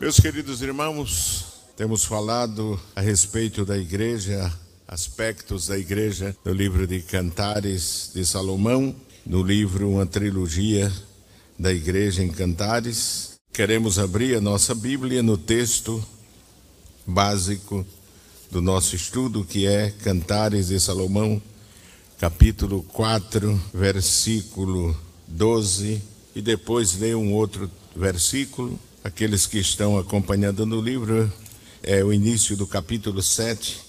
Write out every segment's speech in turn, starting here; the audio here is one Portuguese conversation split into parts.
Meus queridos irmãos, temos falado a respeito da igreja, aspectos da igreja, no livro de Cantares de Salomão, no livro Uma Trilogia da Igreja em Cantares. Queremos abrir a nossa Bíblia no texto básico do nosso estudo, que é Cantares de Salomão, capítulo 4, versículo 12, e depois ler um outro versículo Aqueles que estão acompanhando no livro, é o início do capítulo 7,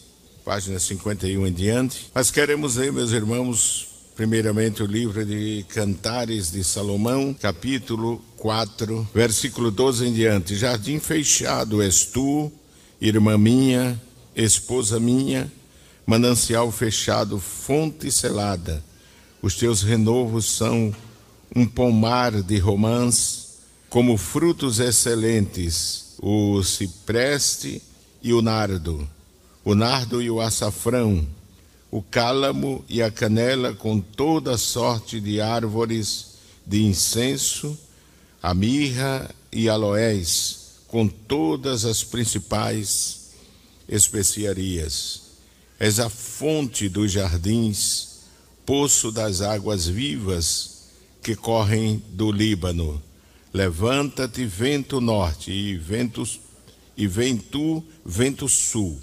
página 51 em diante. Mas queremos ler, meus irmãos, primeiramente o livro de Cantares de Salomão, capítulo 4, versículo 12 em diante. Jardim fechado és tu, irmã minha, esposa minha, manancial fechado, fonte selada. Os teus renovos são um pomar de romãs como frutos excelentes o cipreste e o nardo, o nardo e o açafrão, o cálamo e a canela com toda sorte de árvores de incenso, a mirra e aloés com todas as principais especiarias. És a fonte dos jardins, poço das águas vivas que correm do Líbano Levanta-te, vento norte, e vento e vem tu, vento sul.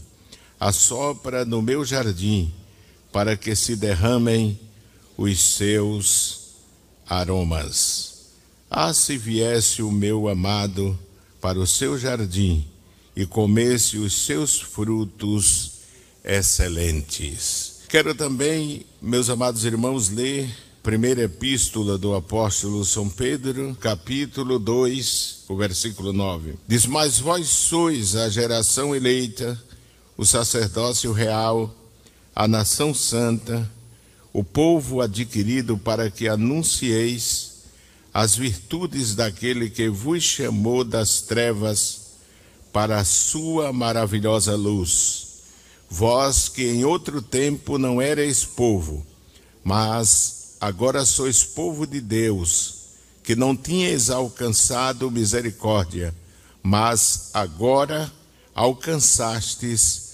Assopra no meu jardim, para que se derramem os seus aromas. Ah, se viesse o meu amado para o seu jardim e comesse os seus frutos excelentes. Quero também, meus amados irmãos, ler Primeira epístola do apóstolo São Pedro, capítulo 2, o versículo 9. Diz: Mas vós sois a geração eleita, o sacerdócio real, a nação santa, o povo adquirido para que anuncieis as virtudes daquele que vos chamou das trevas para a sua maravilhosa luz. Vós que em outro tempo não erais povo, mas agora sois povo de Deus, que não tinhas alcançado misericórdia, mas agora alcançastes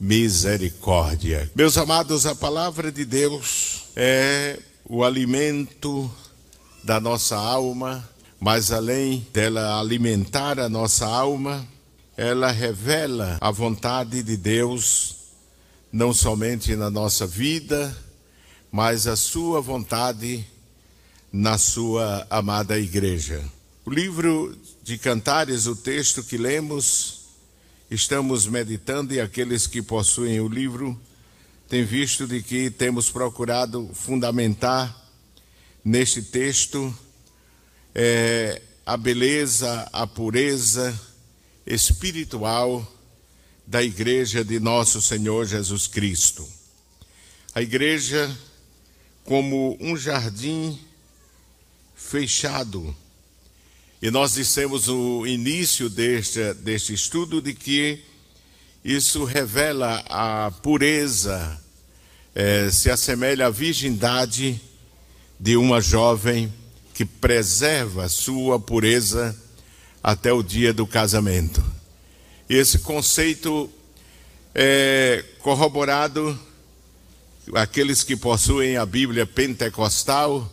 misericórdia. Meus amados, a palavra de Deus é o alimento da nossa alma, mas além dela alimentar a nossa alma, ela revela a vontade de Deus não somente na nossa vida, mas a sua vontade na sua amada igreja. O livro de Cantares, o texto que lemos, estamos meditando e aqueles que possuem o livro têm visto de que temos procurado fundamentar neste texto é, a beleza, a pureza espiritual da igreja de nosso Senhor Jesus Cristo. A igreja como um jardim fechado. E nós dissemos no início deste, deste estudo de que isso revela a pureza, é, se assemelha à virgindade de uma jovem que preserva sua pureza até o dia do casamento. Esse conceito é corroborado aqueles que possuem a Bíblia pentecostal,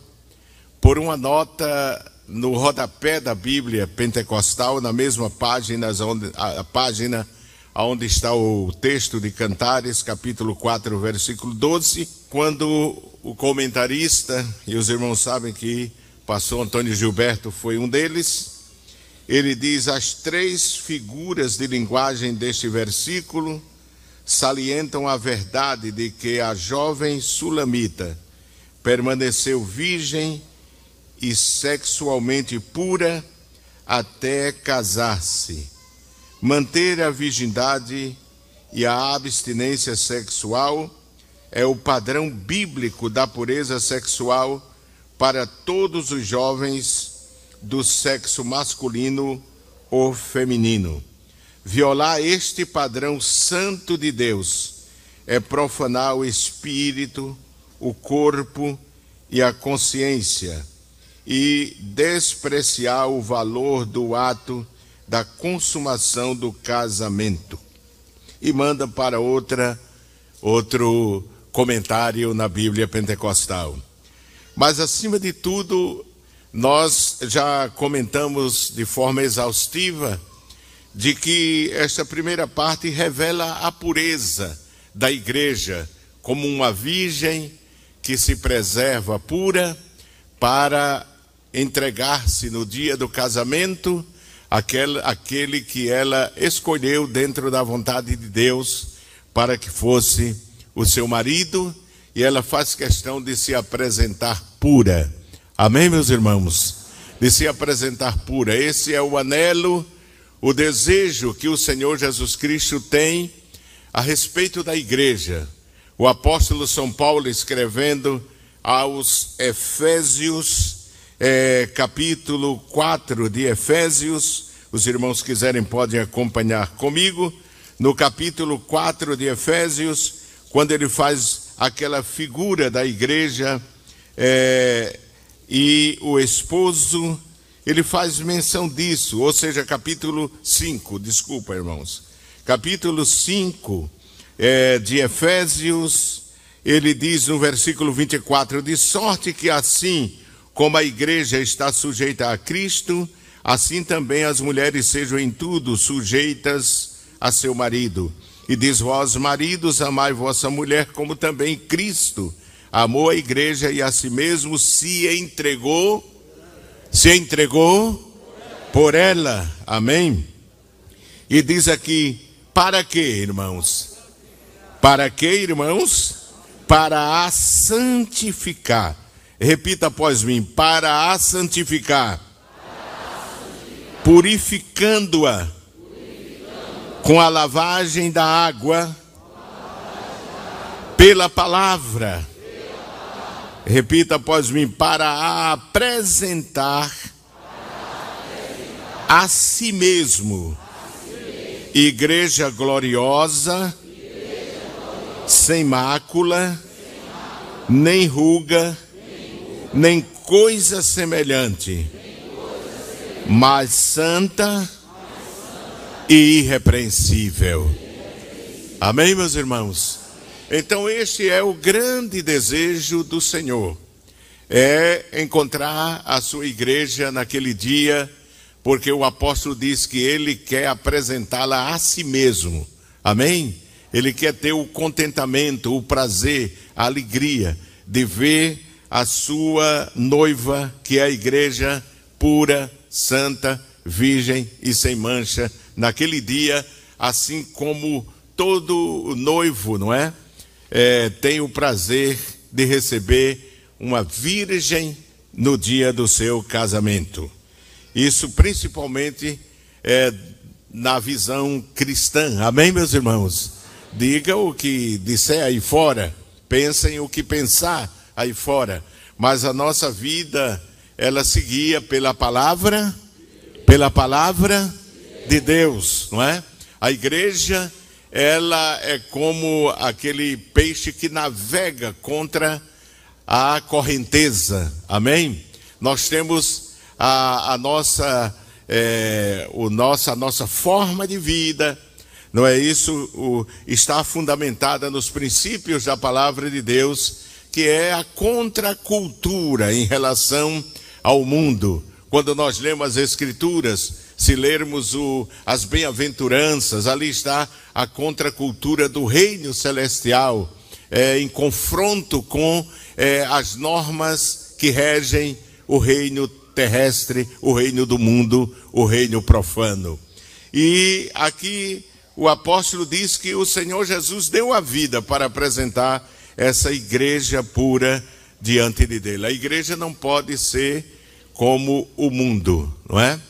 por uma nota no rodapé da Bíblia pentecostal, na mesma página, onde, a, página onde está o texto de Cantares, capítulo 4, versículo 12, quando o comentarista, e os irmãos sabem que pastor Antônio Gilberto foi um deles, ele diz as três figuras de linguagem deste versículo salientam a verdade de que a jovem sulamita permaneceu virgem e sexualmente pura até casar-se. Manter a virgindade e a abstinência sexual é o padrão bíblico da pureza sexual para todos os jovens do sexo masculino ou feminino. Violar este padrão santo de Deus é profanar o espírito, o corpo e a consciência e despreciar o valor do ato da consumação do casamento. E manda para outra outro comentário na Bíblia Pentecostal. Mas acima de tudo, nós já comentamos de forma exaustiva de que esta primeira parte revela a pureza da igreja como uma virgem que se preserva pura para entregar-se no dia do casamento aquele, aquele que ela escolheu dentro da vontade de Deus para que fosse o seu marido e ela faz questão de se apresentar pura. Amém, meus irmãos? De se apresentar pura. Esse é o anelo, o desejo que o Senhor Jesus Cristo tem a respeito da igreja. O apóstolo São Paulo escrevendo aos Efésios, é, capítulo 4 de Efésios, os irmãos quiserem podem acompanhar comigo, no capítulo 4 de Efésios, quando ele faz aquela figura da igreja é, e o esposo, ele faz menção disso, ou seja, capítulo 5, desculpa, irmãos. Capítulo 5 é, de Efésios, ele diz no versículo 24: De sorte que assim como a igreja está sujeita a Cristo, assim também as mulheres sejam em tudo sujeitas a seu marido. E diz: Vós, maridos, amai vossa mulher, como também Cristo amou a igreja e a si mesmo se entregou, se entregou por ela. Amém? E diz aqui: para quê, irmãos? Para quê, irmãos? Para a santificar. Repita após mim: para a santificar, purificando-a com a lavagem da água pela palavra. Repita após mim: para apresentar a si mesmo, igreja gloriosa, sem mácula, nem ruga, nem coisa semelhante, mas santa e irrepreensível. Amém, meus irmãos? Então, este é o grande desejo do Senhor: é encontrar a sua igreja naquele dia, porque o apóstolo diz que ele quer apresentá-la a si mesmo. Amém? Ele quer ter o contentamento, o prazer, a alegria de ver a sua noiva, que é a igreja pura, santa, virgem e sem mancha naquele dia, assim como todo noivo, não é? É tem o prazer de receber uma virgem no dia do seu casamento. Isso principalmente é na visão cristã. Amém, meus irmãos? Diga o que disser aí fora, pensem o que pensar aí fora, mas a nossa vida ela seguia pela palavra, pela palavra de Deus, não é? A igreja, ela é como aquele peixe que navega contra a correnteza, amém? Nós temos a, a nossa, é, o nossa, a nossa forma de vida, não é isso? O, está fundamentada nos princípios da palavra de Deus, que é a contracultura em relação ao mundo. Quando nós lemos as Escrituras, se lermos o, as bem-aventuranças, ali está a contracultura do reino celestial, é, em confronto com é, as normas que regem o reino terrestre, o reino do mundo, o reino profano. E aqui o apóstolo diz que o Senhor Jesus deu a vida para apresentar essa igreja pura diante de dele. A igreja não pode ser como o mundo, não é?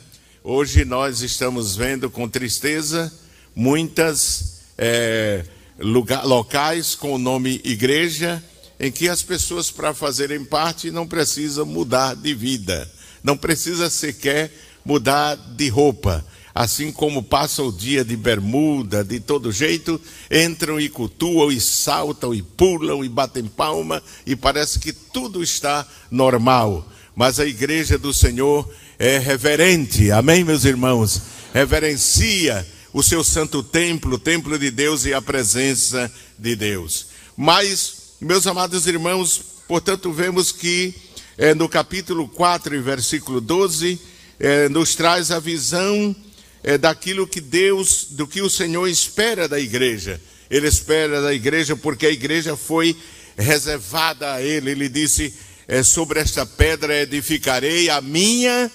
Hoje nós estamos vendo com tristeza muitas é, lugar, locais com o nome igreja, em que as pessoas, para fazerem parte, não precisam mudar de vida, não precisa sequer mudar de roupa. Assim como passam o dia de bermuda, de todo jeito, entram e cultuam, e saltam, e pulam, e batem palma, e parece que tudo está normal. Mas a igreja do Senhor é reverente, amém, meus irmãos? reverencia o seu santo templo, o templo de Deus e a presença de Deus. Mas, meus amados irmãos, portanto, vemos que é, no capítulo 4, versículo 12, é, nos traz a visão é, daquilo que Deus, do que o Senhor espera da igreja. Ele espera da igreja porque a igreja foi reservada a ele. Ele disse: é, Sobre esta pedra edificarei a minha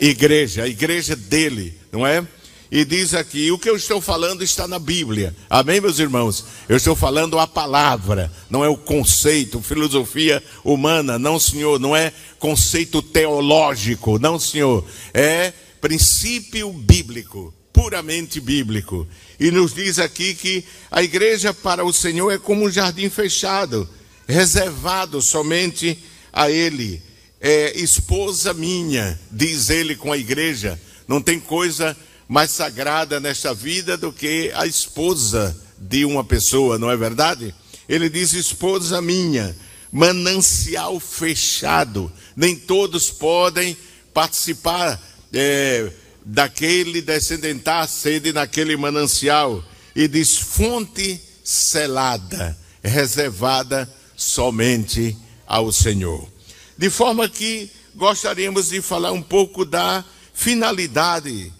a igreja dele, não é? E diz aqui: o que eu estou falando está na Bíblia. Amém, meus irmãos? Eu estou falando a palavra, não é o conceito, filosofia humana, não, senhor, não é conceito teológico, não, senhor. É princípio bíblico, puramente bíblico. E nos diz aqui que a igreja para o Senhor é como um jardim fechado, reservado somente a Ele. É esposa minha, diz ele com a igreja. Não tem coisa mais sagrada nesta vida do que a esposa de uma pessoa, não é verdade? Ele diz: esposa minha, manancial fechado, nem todos podem participar é, daquele descendentar sede naquele manancial. E diz: fonte selada, reservada somente ao Senhor. De forma que gostaríamos de falar um pouco da finalidade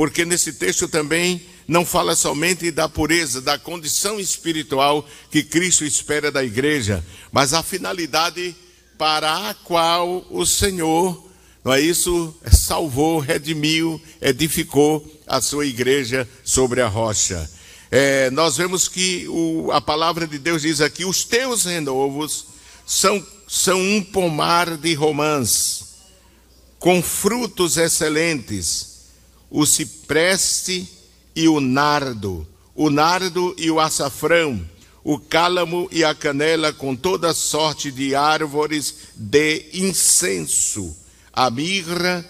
porque nesse texto também não fala somente da pureza, da condição espiritual que Cristo espera da igreja, mas a finalidade para a qual o Senhor, não é isso, salvou, redimiu, edificou a sua igreja sobre a rocha. É, nós vemos que o, a palavra de Deus diz aqui: os teus renovos são, são um pomar de romãs, com frutos excelentes o cipreste e o nardo, o nardo e o açafrão, o cálamo e a canela, com toda sorte de árvores de incenso, a mirra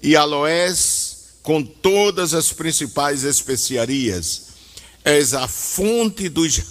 e aloés, com todas as principais especiarias. És a fonte dos,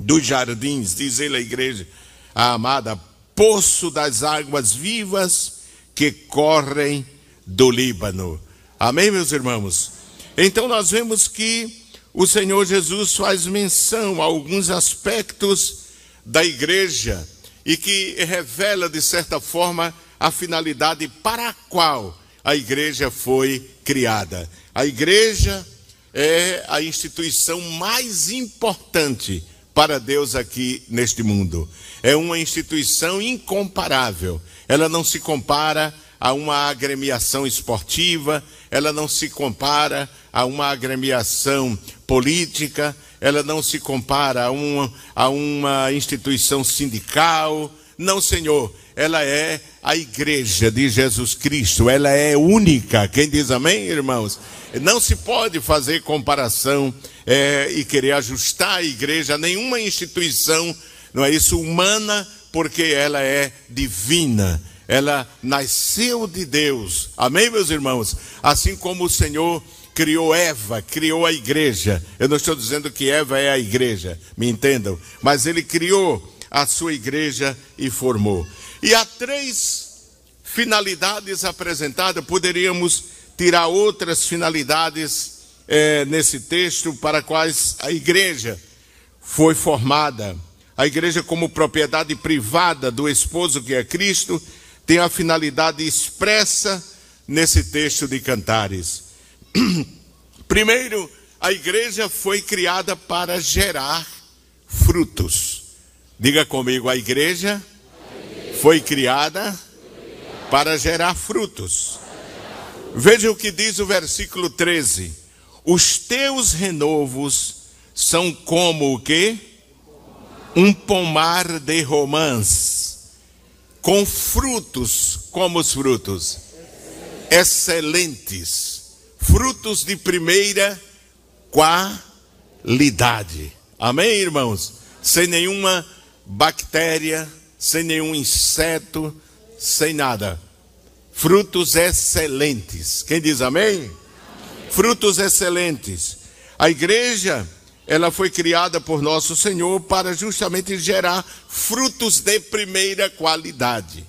dos jardins, diz ele à igreja, a amada, poço das águas vivas que correm do Líbano. Amém, meus irmãos? Então nós vemos que o Senhor Jesus faz menção a alguns aspectos da igreja e que revela, de certa forma, a finalidade para a qual a igreja foi criada. A igreja é a instituição mais importante para Deus aqui neste mundo. É uma instituição incomparável. Ela não se compara a uma agremiação esportiva, ela não se compara a uma agremiação política, ela não se compara a uma, a uma instituição sindical. Não, Senhor, ela é a igreja de Jesus Cristo, ela é única. Quem diz amém, irmãos? Não se pode fazer comparação é, e querer ajustar a igreja a nenhuma instituição, não é isso, humana, porque ela é divina ela nasceu de Deus. Amém, meus irmãos? Assim como o Senhor criou Eva, criou a igreja. Eu não estou dizendo que Eva é a igreja, me entendam, mas ele criou a sua igreja e formou. E há três finalidades apresentadas, poderíamos tirar outras finalidades é, nesse texto para quais a igreja foi formada. A igreja como propriedade privada do esposo que é Cristo tem a finalidade expressa nesse texto de Cantares. Primeiro, a igreja foi criada para gerar frutos. Diga comigo, a igreja foi criada para gerar frutos. Veja o que diz o versículo 13: Os teus renovos são como o que? Um pomar de romãs com frutos, como os frutos? Excelentes, frutos de primeira qualidade. Amém, irmãos? Sem nenhuma bactéria, sem nenhum inseto, sem nada. Frutos excelentes. Quem diz amém? amém? Frutos excelentes. A igreja ela foi criada por nosso Senhor para justamente gerar frutos de primeira qualidade.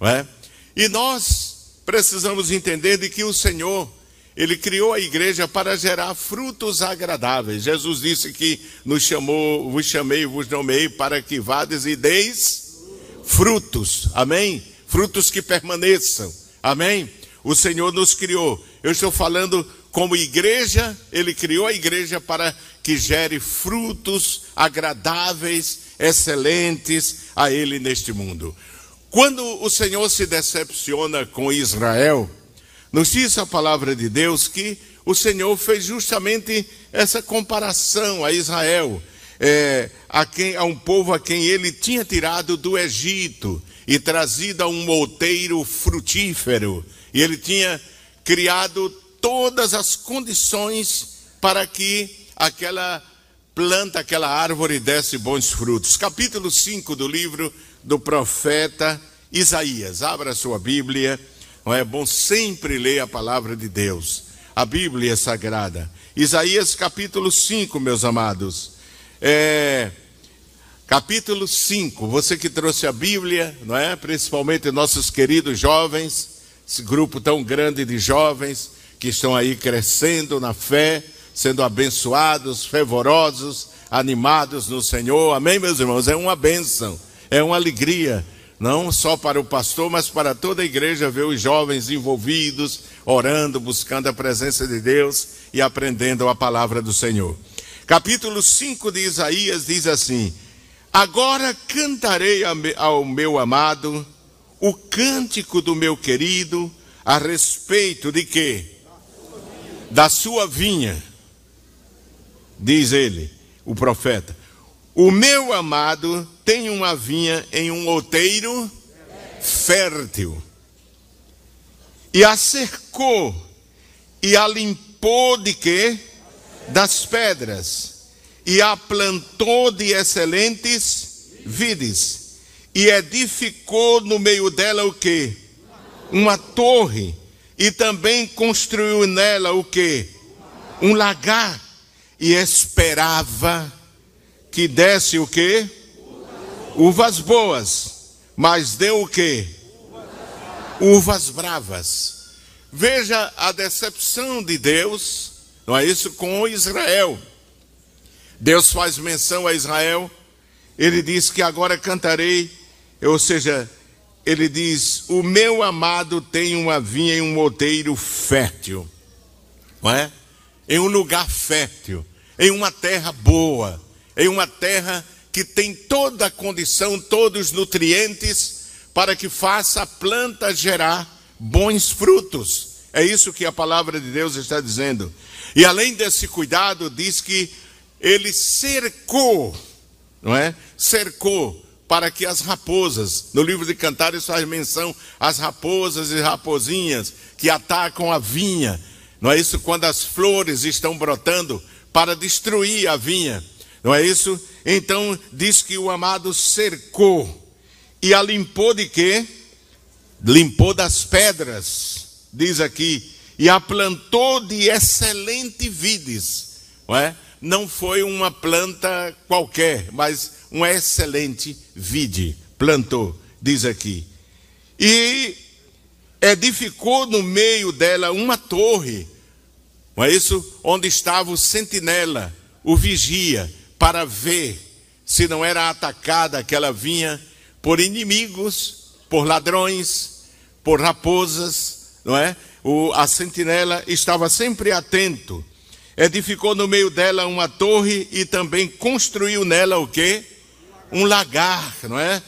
É? E nós precisamos entender de que o Senhor, ele criou a igreja para gerar frutos agradáveis. Jesus disse que nos chamou, vos chamei, vos nomeei para que vades e deis frutos. Amém? Frutos que permaneçam. Amém? O Senhor nos criou. Eu estou falando como igreja, ele criou a igreja para que gere frutos agradáveis, excelentes a ele neste mundo. Quando o Senhor se decepciona com Israel, nos diz a palavra de Deus que o Senhor fez justamente essa comparação a Israel, é, a, quem, a um povo a quem ele tinha tirado do Egito e trazido a um outeiro frutífero. E ele tinha criado todas as condições para que aquela planta, aquela árvore desse bons frutos. Capítulo 5 do livro do profeta Isaías. Abra sua Bíblia. Não é bom sempre ler a palavra de Deus. A Bíblia é sagrada. Isaías capítulo 5, meus amados. É, capítulo 5. Você que trouxe a Bíblia, não é? Principalmente nossos queridos jovens, esse grupo tão grande de jovens que estão aí crescendo na fé, sendo abençoados, fervorosos, animados no Senhor. Amém, meus irmãos? É uma bênção, é uma alegria não só para o pastor, mas para toda a igreja, ver os jovens envolvidos, orando, buscando a presença de Deus e aprendendo a palavra do Senhor. Capítulo 5 de Isaías diz assim: Agora cantarei ao meu amado o cântico do meu querido a respeito de quê? Da sua vinha. Diz ele, o profeta. O meu amado tem uma vinha em um outeiro fértil. E a cercou e a limpou de quê? Das pedras. E a plantou de excelentes vides. E edificou no meio dela o quê? Uma torre. E também construiu nela o quê? Um lagar. E esperava que desse o quê? Uvas boas, mas deu o quê? Uvas bravas. Veja a decepção de Deus, não é isso? Com Israel. Deus faz menção a Israel, ele diz que agora cantarei, ou seja, ele diz: O meu amado tem uma vinha em um outeiro fértil, não é? Em um lugar fértil, em uma terra boa em uma terra que tem toda a condição, todos os nutrientes para que faça a planta gerar bons frutos. É isso que a palavra de Deus está dizendo. E além desse cuidado, diz que ele cercou, não é? Cercou para que as raposas, no livro de Cantares faz menção às raposas e raposinhas que atacam a vinha, não é isso? Quando as flores estão brotando para destruir a vinha. Não é isso? Então diz que o amado cercou e a limpou de quê? Limpou das pedras, diz aqui, e a plantou de excelente vides. Não, é? não foi uma planta qualquer, mas uma excelente vide. Plantou, diz aqui. E edificou no meio dela uma torre, não é isso? Onde estava o sentinela, o vigia para ver se não era atacada aquela vinha por inimigos, por ladrões, por raposas, não é? O, a sentinela estava sempre atento. Edificou no meio dela uma torre e também construiu nela o quê? Um lagar, não é?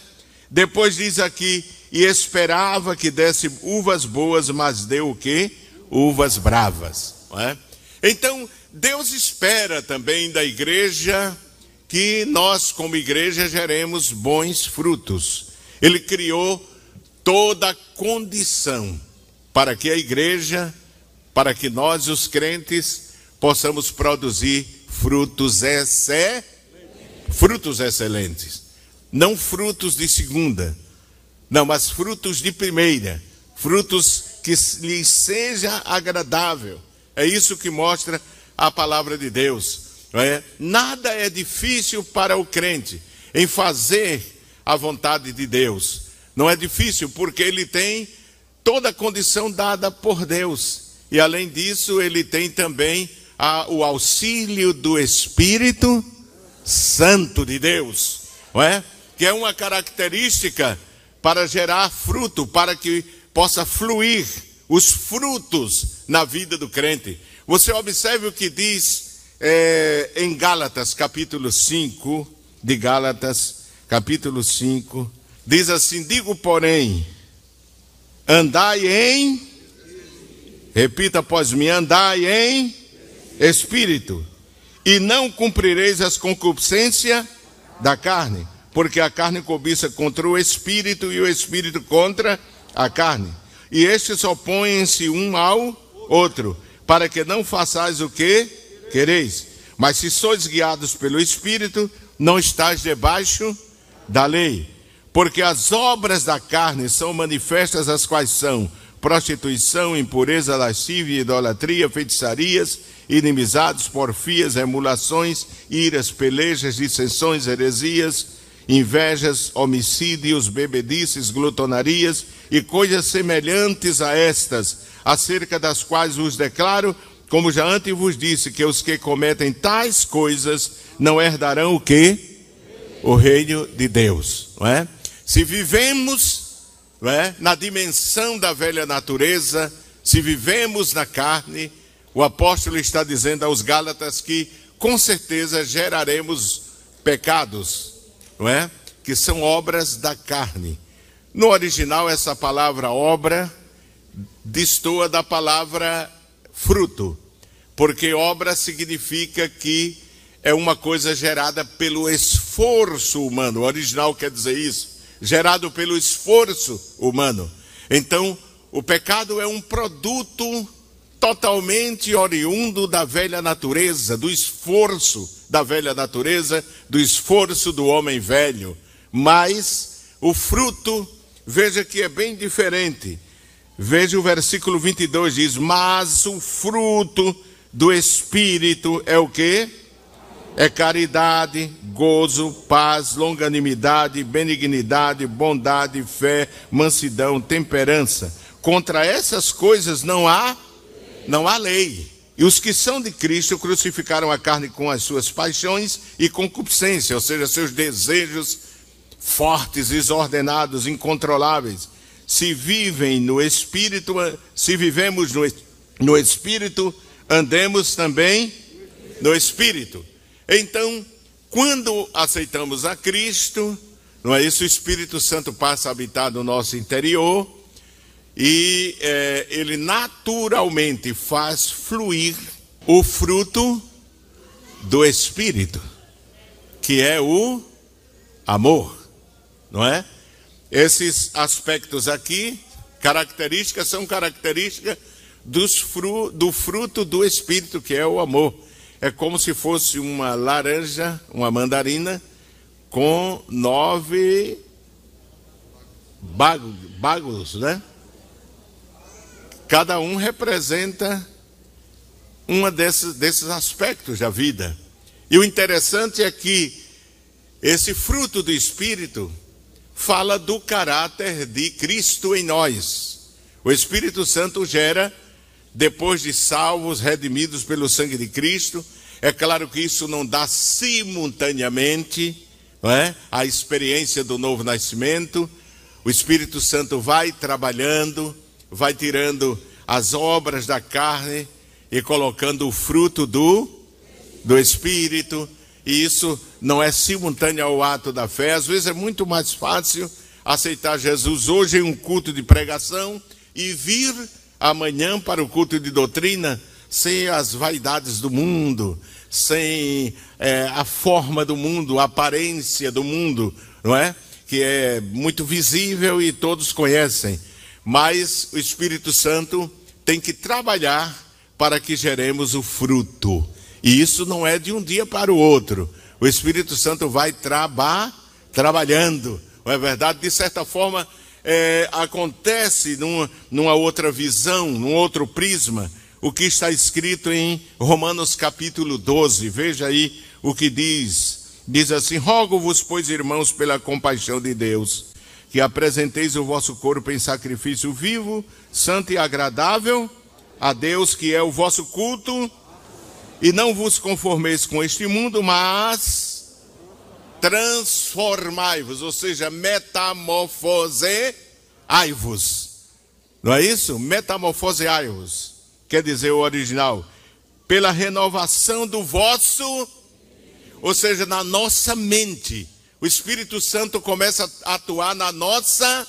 Depois diz aqui, e esperava que desse uvas boas, mas deu o quê? Uvas bravas, não é? Então, Deus espera também da igreja que nós, como igreja, geremos bons frutos. Ele criou toda a condição para que a igreja, para que nós, os crentes, possamos produzir frutos excelentes. Frutos excelentes. Não frutos de segunda, não, mas frutos de primeira. Frutos que lhes seja agradável. É isso que mostra a palavra de Deus. É? Nada é difícil para o crente em fazer a vontade de Deus. Não é difícil porque ele tem toda a condição dada por Deus. e além disso, ele tem também a, o auxílio do Espírito Santo de Deus, não é? Que é uma característica para gerar fruto, para que possa fluir os frutos na vida do crente. Você observe o que diz é, em Gálatas, capítulo 5, de Gálatas, capítulo 5, diz assim: Digo, porém, andai em, repita após mim, andai em espírito, e não cumprireis as concupiscências da carne, porque a carne cobiça contra o espírito e o espírito contra a carne. E estes opõem-se um ao outro, para que não façais o que quereis. Mas se sois guiados pelo espírito, não estáis debaixo da lei. Porque as obras da carne são manifestas, as quais são prostituição, impureza, lascívia, idolatria, feitiçarias, inimizades, porfias, emulações, iras, pelejas, dissensões, heresias, invejas, homicídios, bebedices, glutonarias e coisas semelhantes a estas, acerca das quais vos declaro, como já antes vos disse, que os que cometem tais coisas não herdarão o que? O reino de Deus, não é? Se vivemos é, na dimensão da velha natureza, se vivemos na carne, o apóstolo está dizendo aos Gálatas que com certeza geraremos pecados, não é? Que são obras da carne. No original, essa palavra obra destoa da palavra fruto, porque obra significa que é uma coisa gerada pelo esforço humano. O original quer dizer isso, gerado pelo esforço humano. Então, o pecado é um produto totalmente oriundo da velha natureza, do esforço da velha natureza, do esforço do homem velho. Mas o fruto, veja que é bem diferente. Veja o versículo 22 diz: "Mas o fruto do espírito é o que? É caridade, gozo, paz, longanimidade, benignidade, bondade, fé, mansidão, temperança. Contra essas coisas não há não há lei. E os que são de Cristo crucificaram a carne com as suas paixões e concupiscência, ou seja, seus desejos fortes, desordenados, incontroláveis. Se vivem no Espírito, se vivemos no, no Espírito, andemos também no Espírito. Então, quando aceitamos a Cristo, não é isso? O Espírito Santo passa a habitar no nosso interior e é, ele naturalmente faz fluir o fruto do Espírito, que é o amor, não é? Esses aspectos aqui, características, são características dos fru, do fruto do Espírito, que é o amor. É como se fosse uma laranja, uma mandarina, com nove bagos, né? Cada um representa um desses, desses aspectos da vida. E o interessante é que esse fruto do Espírito fala do caráter de Cristo em nós. O Espírito Santo gera, depois de salvos, redimidos pelo sangue de Cristo. É claro que isso não dá simultaneamente não é? a experiência do novo nascimento. O Espírito Santo vai trabalhando, vai tirando as obras da carne e colocando o fruto do, do Espírito. E isso não é simultâneo ao ato da fé. Às vezes é muito mais fácil aceitar Jesus hoje em um culto de pregação e vir amanhã para o culto de doutrina sem as vaidades do mundo, sem é, a forma do mundo, a aparência do mundo, não é? Que é muito visível e todos conhecem mas o Espírito Santo tem que trabalhar para que geremos o fruto. E isso não é de um dia para o outro. O Espírito Santo vai traba, trabalhando. Não é verdade? De certa forma, é, acontece numa, numa outra visão, num outro prisma, o que está escrito em Romanos capítulo 12. Veja aí o que diz. Diz assim: Rogo-vos, pois, irmãos, pela compaixão de Deus que apresenteis o vosso corpo em sacrifício vivo, santo e agradável a Deus que é o vosso culto, e não vos conformeis com este mundo, mas transformai-vos, ou seja, metamorfose-ai-vos. Não é isso? Metamorfose-ai-vos. Quer dizer o original, pela renovação do vosso, ou seja, na nossa mente. O Espírito Santo começa a atuar na nossa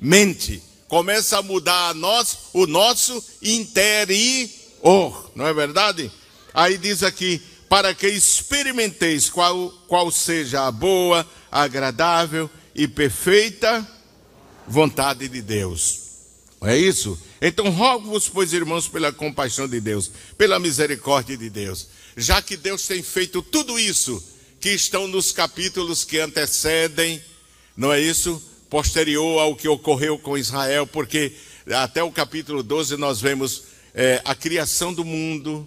mente começa a mudar a nós, o nosso interior, não é verdade? Aí diz aqui, para que experimenteis qual, qual seja a boa, agradável e perfeita vontade de Deus. É isso? Então rogo-vos, pois, irmãos, pela compaixão de Deus, pela misericórdia de Deus, já que Deus tem feito tudo isso que estão nos capítulos que antecedem, não é isso? posterior ao que ocorreu com Israel, porque até o capítulo 12 nós vemos é, a criação do mundo,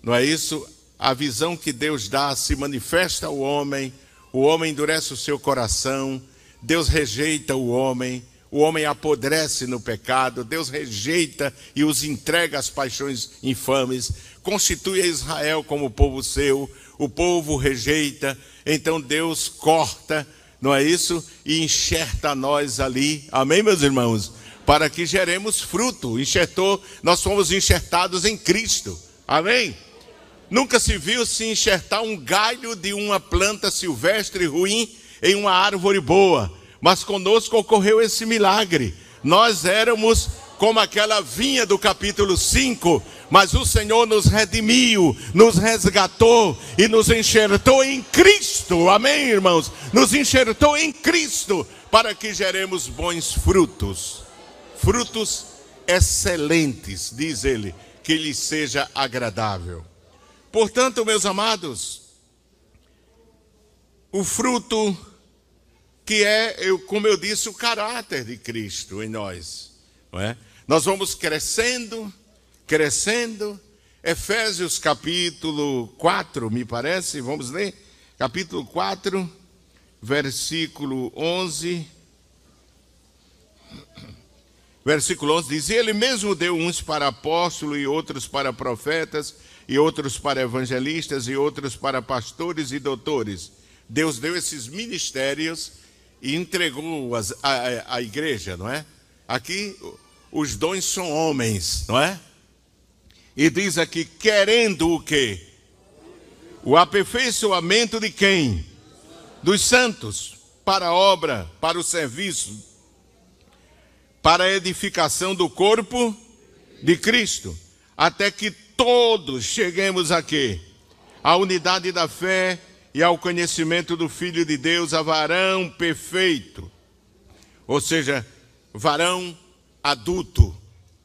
não é isso? A visão que Deus dá se manifesta ao homem, o homem endurece o seu coração, Deus rejeita o homem, o homem apodrece no pecado, Deus rejeita e os entrega às paixões infames, constitui a Israel como povo seu, o povo rejeita, então Deus corta não é isso? E enxerta nós ali, amém, meus irmãos? Para que geremos fruto. Enxertou, nós fomos enxertados em Cristo, amém? Nunca se viu se enxertar um galho de uma planta silvestre ruim em uma árvore boa, mas conosco ocorreu esse milagre. Nós éramos como aquela vinha do capítulo 5, mas o Senhor nos redimiu, nos resgatou e nos enxertou em Cristo. Amém, irmãos? Nos enxertou em Cristo para que geremos bons frutos. Frutos excelentes, diz ele, que lhe seja agradável. Portanto, meus amados, o fruto que é, eu, como eu disse, o caráter de Cristo em nós, é? Nós vamos crescendo, crescendo. Efésios capítulo 4, me parece, vamos ler? Capítulo 4, versículo 11. Versículo 11 diz: Ele mesmo deu uns para apóstolos, e outros para profetas, e outros para evangelistas, e outros para pastores e doutores. Deus deu esses ministérios e entregou as, a, a igreja, não é? Aqui os dons são homens, não é? E diz aqui, querendo o quê? O aperfeiçoamento de quem? Dos santos, para a obra, para o serviço, para a edificação do corpo de Cristo, até que todos cheguemos aqui, à unidade da fé e ao conhecimento do Filho de Deus, a varão perfeito. Ou seja, varão adulto.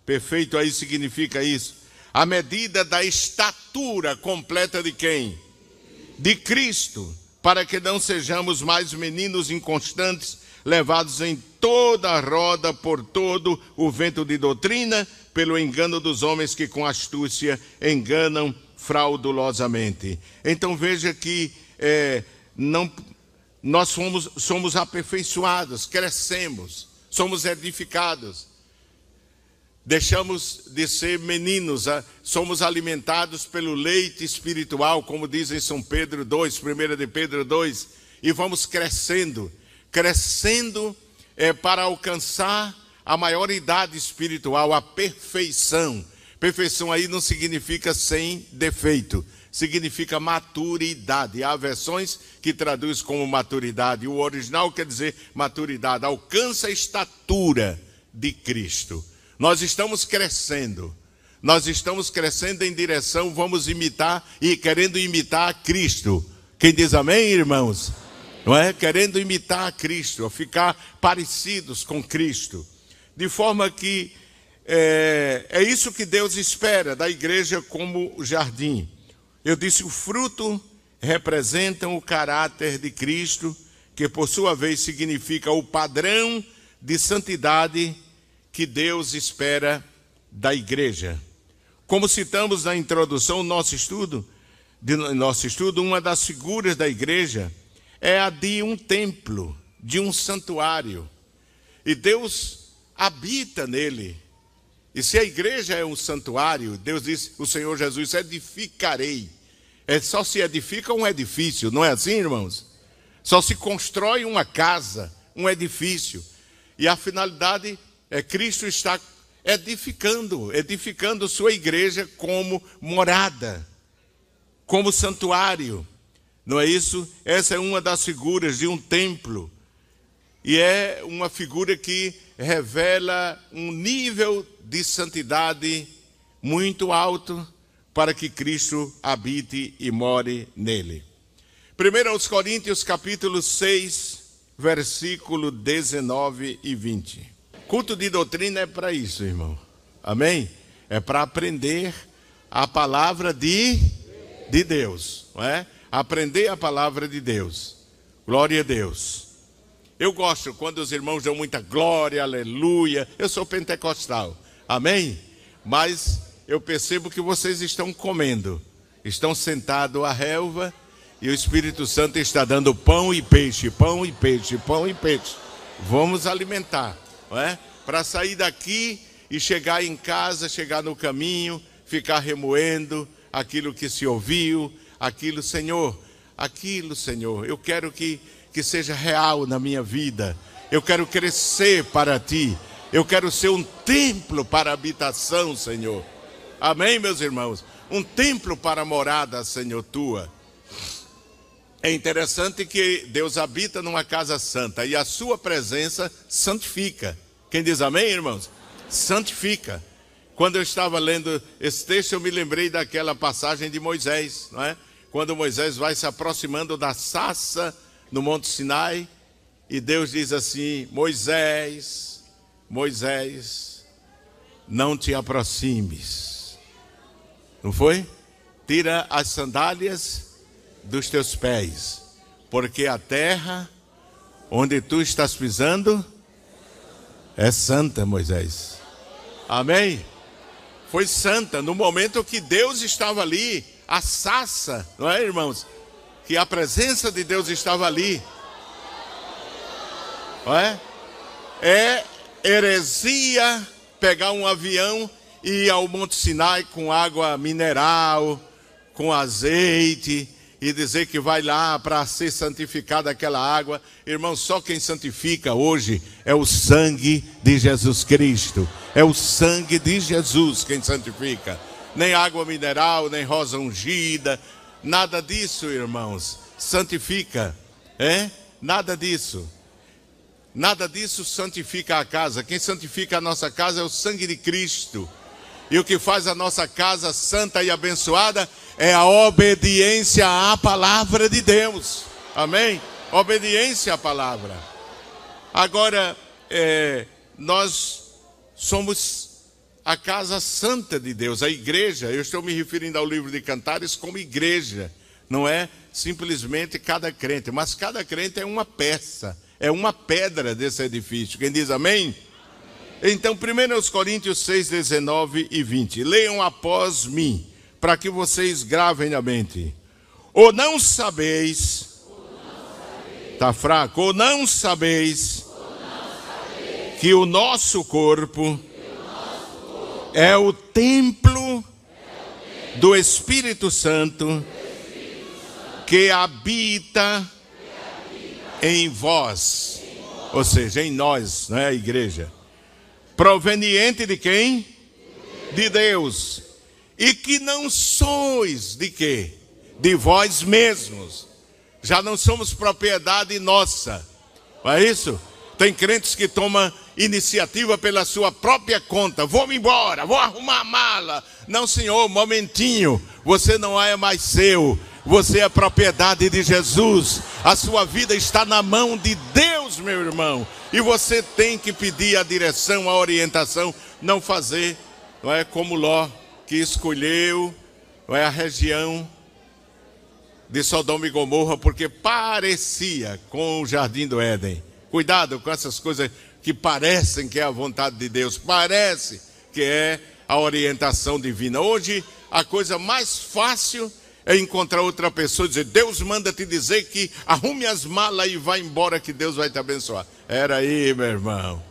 Perfeito aí significa isso. A medida da estatura completa de quem? De Cristo, para que não sejamos mais meninos inconstantes, levados em toda a roda por todo o vento de doutrina, pelo engano dos homens que com astúcia enganam fraudulosamente. Então veja que é, não, nós somos, somos aperfeiçoados, crescemos, somos edificados deixamos de ser meninos, somos alimentados pelo leite espiritual, como diz em São Pedro 2, 1 de Pedro 2, e vamos crescendo, crescendo é, para alcançar a maioridade espiritual, a perfeição. Perfeição aí não significa sem defeito, significa maturidade. Há versões que traduz como maturidade. O original quer dizer maturidade, alcança a estatura de Cristo. Nós estamos crescendo. Nós estamos crescendo em direção, vamos imitar e querendo imitar a Cristo. Quem diz amém, irmãos? Não é? Querendo imitar a Cristo, ficar parecidos com Cristo. De forma que é, é isso que Deus espera da igreja como jardim. Eu disse: o fruto representa o caráter de Cristo, que por sua vez significa o padrão de santidade que Deus espera da igreja. Como citamos na introdução nosso estudo, de nosso estudo, uma das figuras da igreja é a de um templo, de um santuário. E Deus habita nele. E se a igreja é um santuário, Deus disse, o Senhor Jesus, edificarei. É só se edifica um edifício, não é assim, irmãos? Só se constrói uma casa, um edifício. E a finalidade é Cristo está edificando, edificando sua igreja como morada, como santuário. Não é isso? Essa é uma das figuras de um templo. E é uma figura que revela um nível de santidade muito alto para que Cristo habite e more nele. 1 aos Coríntios capítulo 6, versículo 19 e 20. Culto de doutrina é para isso, irmão. Amém? É para aprender a palavra de, de Deus, não é? Aprender a palavra de Deus. Glória a Deus. Eu gosto quando os irmãos dão muita glória, aleluia. Eu sou pentecostal. Amém? Mas eu percebo que vocês estão comendo. Estão sentados à relva e o Espírito Santo está dando pão e peixe, pão e peixe, pão e peixe. Vamos alimentar, não é? Para sair daqui e chegar em casa, chegar no caminho, ficar remoendo aquilo que se ouviu, aquilo, Senhor, aquilo, Senhor. Eu quero que que seja real na minha vida. Eu quero crescer para ti. Eu quero ser um templo para habitação, Senhor. Amém, meus irmãos? Um templo para morada, Senhor, tua. É interessante que Deus habita numa casa santa e a sua presença santifica. Quem diz amém, irmãos? Santifica. Quando eu estava lendo esse texto, eu me lembrei daquela passagem de Moisés, não é? Quando Moisés vai se aproximando da saça no Monte Sinai, e Deus diz assim: Moisés, Moisés, não te aproximes. Não foi? Tira as sandálias dos teus pés, porque a terra onde tu estás pisando é santa, Moisés. Amém? Foi santa no momento que Deus estava ali, a não é, irmãos? Que a presença de Deus estava ali. É? é heresia pegar um avião e ir ao Monte Sinai com água mineral, com azeite e dizer que vai lá para ser santificada aquela água. Irmão, só quem santifica hoje é o sangue de Jesus Cristo. É o sangue de Jesus quem santifica. Nem água mineral, nem rosa ungida, Nada disso, irmãos. Santifica, é? Nada disso. Nada disso santifica a casa. Quem santifica a nossa casa é o sangue de Cristo. E o que faz a nossa casa santa e abençoada é a obediência à palavra de Deus. Amém? Obediência à palavra. Agora, é, nós somos a casa santa de Deus, a igreja. Eu estou me referindo ao livro de Cantares como igreja, não é simplesmente cada crente, mas cada crente é uma peça, é uma pedra desse edifício. Quem diz amém? Então, 1 Coríntios 6, 19 e 20. Leiam após mim, para que vocês gravem na mente. Ou não sabeis, está fraco, ou não sabeis, ou não sabeis que o nosso corpo é o templo do Espírito Santo que habita em vós, ou seja, em nós, não é a igreja. Proveniente de quem? De Deus. E que não sois de quê? De vós mesmos. Já não somos propriedade nossa. Não é isso? Tem crentes que tomam iniciativa pela sua própria conta. Vou me embora, vou arrumar a mala. Não, senhor, momentinho. Você não é mais seu. Você é propriedade de Jesus. A sua vida está na mão de Deus, meu irmão. E você tem que pedir a direção, a orientação, não fazer, não é como Ló que escolheu, não é a região de Sodoma e Gomorra porque parecia com o jardim do Éden. Cuidado com essas coisas que parecem que é a vontade de Deus, parece que é a orientação divina. Hoje, a coisa mais fácil é encontrar outra pessoa e dizer: Deus manda te dizer que arrume as malas e vá embora, que Deus vai te abençoar. Era aí, meu irmão.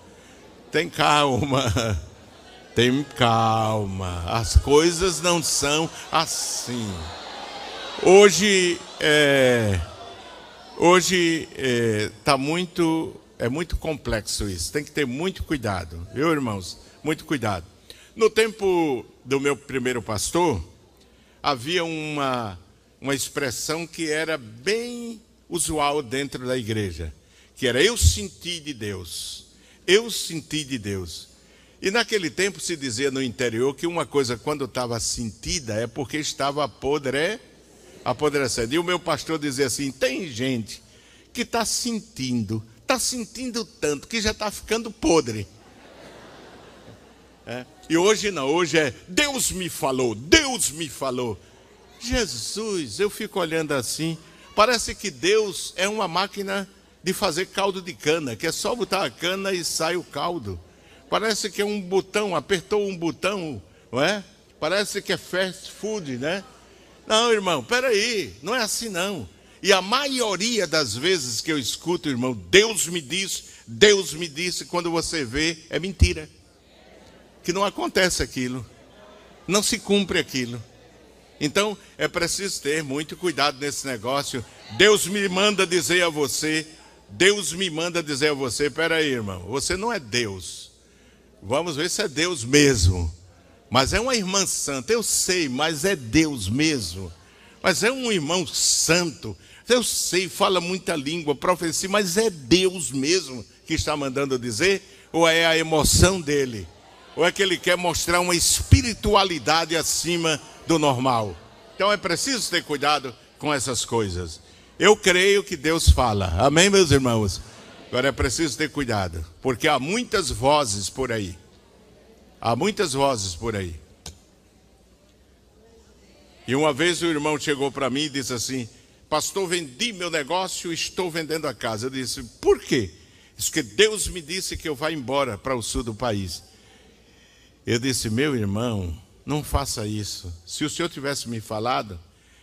Tem calma. Tem calma, as coisas não são assim. Hoje é, hoje é, tá muito é muito complexo isso. Tem que ter muito cuidado, viu, irmãos? Muito cuidado. No tempo do meu primeiro pastor, havia uma uma expressão que era bem usual dentro da igreja, que era eu senti de Deus. Eu senti de Deus. E naquele tempo se dizia no interior que uma coisa, quando estava sentida, é porque estava podre, apodrecendo. E o meu pastor dizia assim: tem gente que está sentindo, está sentindo tanto que já está ficando podre. É. E hoje não, hoje é Deus me falou, Deus me falou. Jesus, eu fico olhando assim, parece que Deus é uma máquina de fazer caldo de cana, que é só botar a cana e sai o caldo. Parece que é um botão, apertou um botão, não é? Parece que é fast food, né? Não, irmão, peraí, não é assim não. E a maioria das vezes que eu escuto, irmão, Deus me disse, Deus me disse, quando você vê, é mentira. Que não acontece aquilo. Não se cumpre aquilo. Então, é preciso ter muito cuidado nesse negócio. Deus me manda dizer a você, Deus me manda dizer a você, peraí, irmão, você não é Deus. Vamos ver se é Deus mesmo. Mas é uma irmã santa, eu sei, mas é Deus mesmo. Mas é um irmão santo, eu sei, fala muita língua, profecia, mas é Deus mesmo que está mandando dizer? Ou é a emoção dele? Ou é que ele quer mostrar uma espiritualidade acima do normal? Então é preciso ter cuidado com essas coisas. Eu creio que Deus fala. Amém, meus irmãos? Agora é preciso ter cuidado, porque há muitas vozes por aí. Há muitas vozes por aí. E uma vez o irmão chegou para mim e disse assim: Pastor, vendi meu negócio, estou vendendo a casa. Eu disse: Por quê? Diz que Deus me disse que eu vá embora para o sul do país. Eu disse: Meu irmão, não faça isso. Se o senhor tivesse me falado,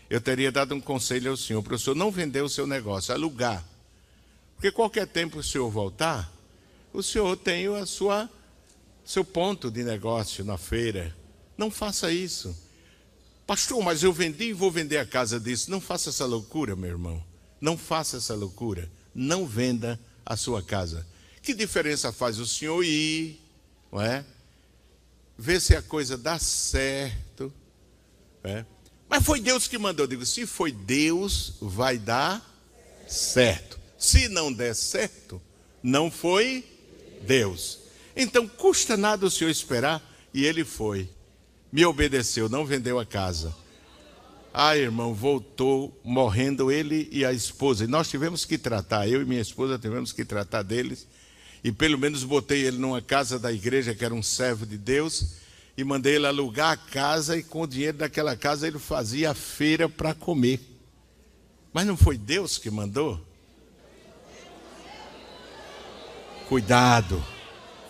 eu teria dado um conselho ao senhor para o senhor não vender o seu negócio, alugar. Porque qualquer tempo o senhor voltar, o senhor tem a sua seu ponto de negócio na feira. Não faça isso. Pastor, mas eu vendi e vou vender a casa disso. Não faça essa loucura, meu irmão. Não faça essa loucura. Não venda a sua casa. Que diferença faz o senhor ir, não é? Ver se a coisa dá certo. É? Mas foi Deus que mandou. Eu digo, se foi Deus, vai dar certo. Se não der certo, não foi Deus. Então custa nada o senhor esperar. E ele foi. Me obedeceu, não vendeu a casa. Ah, irmão, voltou morrendo ele e a esposa. E nós tivemos que tratar, eu e minha esposa tivemos que tratar deles. E pelo menos botei ele numa casa da igreja, que era um servo de Deus, e mandei ele alugar a casa, e com o dinheiro daquela casa ele fazia a feira para comer. Mas não foi Deus que mandou? Cuidado,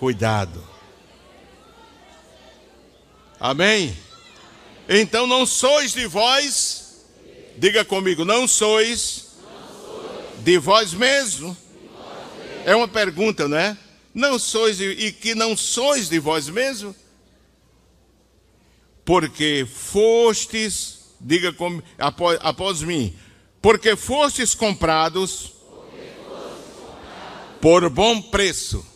cuidado. Amém? Então não sois de vós, diga comigo, não sois de vós mesmo. É uma pergunta, não é? Não sois e que não sois de vós mesmo? Porque fostes, diga como após, após mim, porque fostes comprados por bom preço.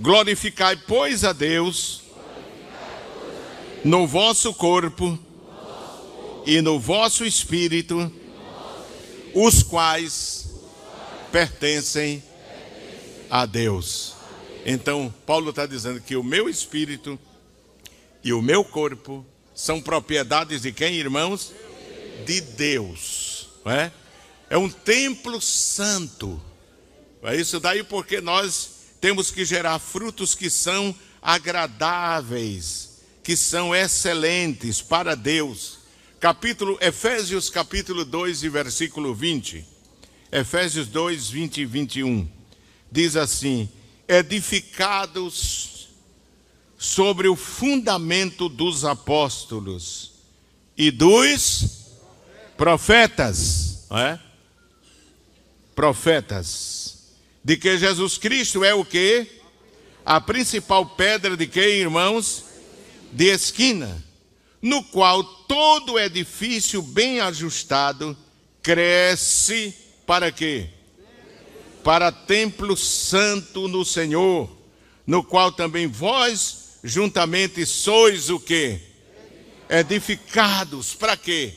Glorificai, pois, a Deus no vosso corpo e no vosso espírito, os quais pertencem a Deus. Então, Paulo está dizendo que o meu espírito e o meu corpo são propriedades de quem, irmãos? De Deus. Não é? é um templo santo é isso daí porque nós temos que gerar frutos que são agradáveis, que são excelentes para Deus. Capítulo Efésios capítulo 2 e versículo 20. Efésios 2, 20 e 21. Diz assim: edificados sobre o fundamento dos apóstolos e dos profetas, é? Profetas de que Jesus Cristo é o que? a principal pedra de quem, irmãos? De esquina, no qual todo edifício bem ajustado cresce para quê? Para templo santo no Senhor, no qual também vós juntamente sois o quê? Edificados, para quê?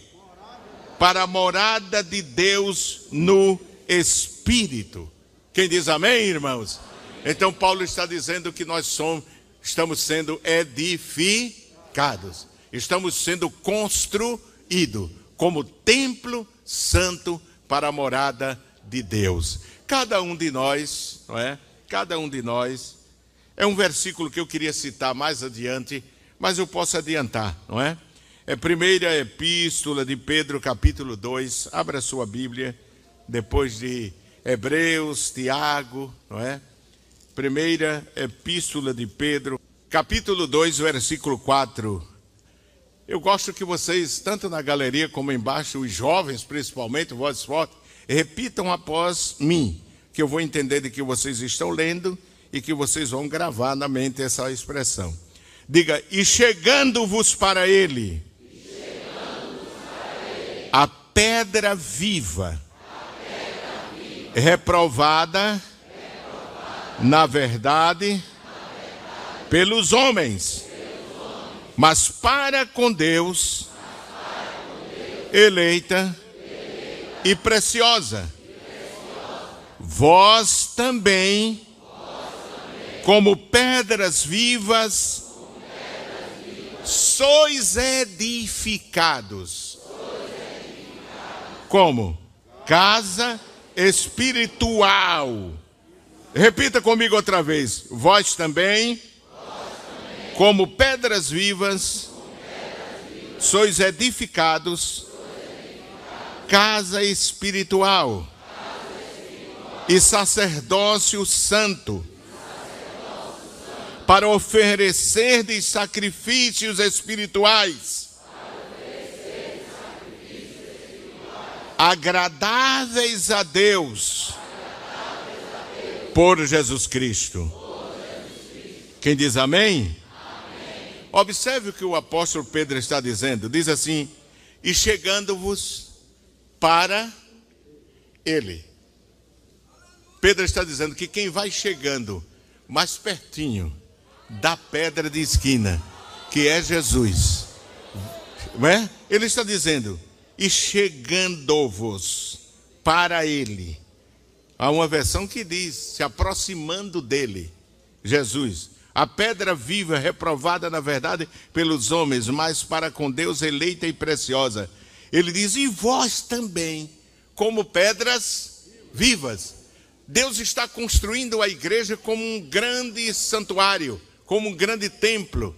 Para a morada de Deus no Espírito. Quem diz amém, irmãos? Então Paulo está dizendo que nós somos, estamos sendo edificados, estamos sendo construídos como templo santo para a morada de Deus. Cada um de nós, não é? Cada um de nós. É um versículo que eu queria citar mais adiante, mas eu posso adiantar, não é? É a primeira epístola de Pedro, capítulo 2. Abra sua Bíblia, depois de Hebreus, Tiago, não é? Primeira epístola de Pedro, capítulo 2, versículo 4. Eu gosto que vocês, tanto na galeria como embaixo, os jovens principalmente, voz forte, repitam após mim, que eu vou entender de que vocês estão lendo e que vocês vão gravar na mente essa expressão. Diga, e chegando-vos para ele, para ele a pedra viva, reprovada, reprovada na, verdade, na verdade, pelos homens, mas para com Deus eleita e preciosa. Vós também, como pedras vivas, sois edificados. Como? Casa espiritual. Repita comigo outra vez. Vós também, como pedras vivas, sois edificados casa espiritual, e sacerdócio santo, para oferecer de sacrifícios espirituais, agradáveis a Deus, por Jesus Cristo. Quem diz amém? Observe o que o apóstolo Pedro está dizendo. Diz assim: E chegando-vos para ele. Pedro está dizendo que quem vai chegando mais pertinho da pedra de esquina, que é Jesus, não é? Ele está dizendo, e chegando-vos para ele. Há uma versão que diz, se aproximando dele, Jesus. A pedra viva, reprovada na verdade pelos homens, mas para com Deus eleita e preciosa. Ele diz: E vós também, como pedras vivas. Deus está construindo a igreja como um grande santuário, como um grande templo.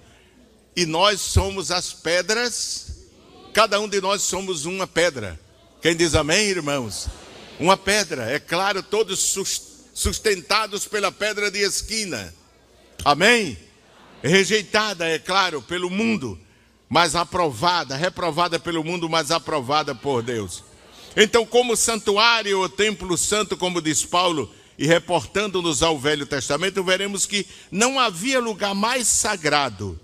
E nós somos as pedras, cada um de nós somos uma pedra. Quem diz amém, irmãos? Uma pedra, é claro, todos sustentados pela pedra de esquina. Amém? Rejeitada, é claro, pelo mundo, mas aprovada, reprovada pelo mundo, mas aprovada por Deus. Então, como santuário ou templo santo, como diz Paulo, e reportando-nos ao Velho Testamento, veremos que não havia lugar mais sagrado,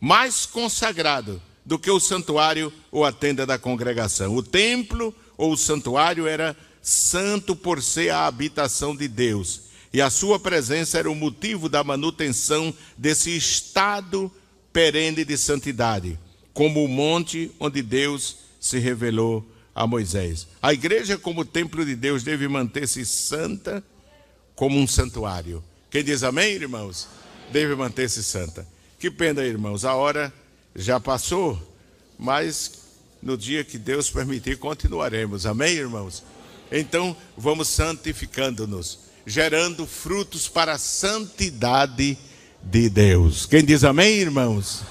mais consagrado do que o santuário ou a tenda da congregação. O templo ou o santuário era santo por ser a habitação de Deus, e a sua presença era o motivo da manutenção desse estado perene de santidade, como o monte onde Deus se revelou a Moisés. A igreja, como templo de Deus, deve manter-se santa como um santuário. Quem diz amém, irmãos? Deve manter-se santa. Que pena, irmãos, a hora já passou, mas no dia que Deus permitir, continuaremos. Amém, irmãos? Então, vamos santificando-nos, gerando frutos para a santidade de Deus. Quem diz amém, irmãos?